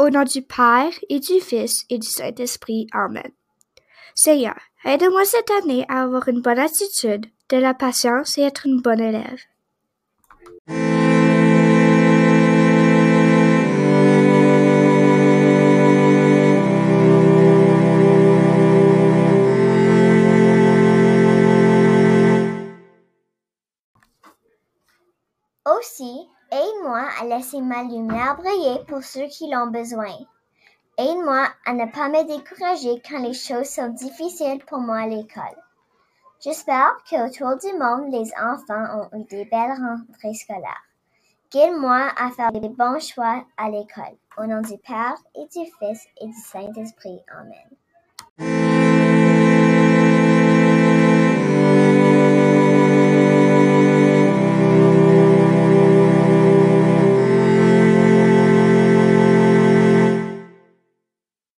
Au nom du Père et du Fils et du Saint-Esprit. Amen. Seigneur, aide-moi cette année à avoir une bonne attitude, de la patience et être une bonne élève. Aussi, aide-moi à laisser ma lumière briller pour ceux qui l'ont besoin. Aide-moi à ne pas me décourager quand les choses sont difficiles pour moi à l'école. J'espère qu'autour du monde, les enfants ont eu des belles rentrées scolaires. Guide-moi à faire des bons choix à l'école. Au nom du Père et du Fils et du Saint-Esprit. Amen.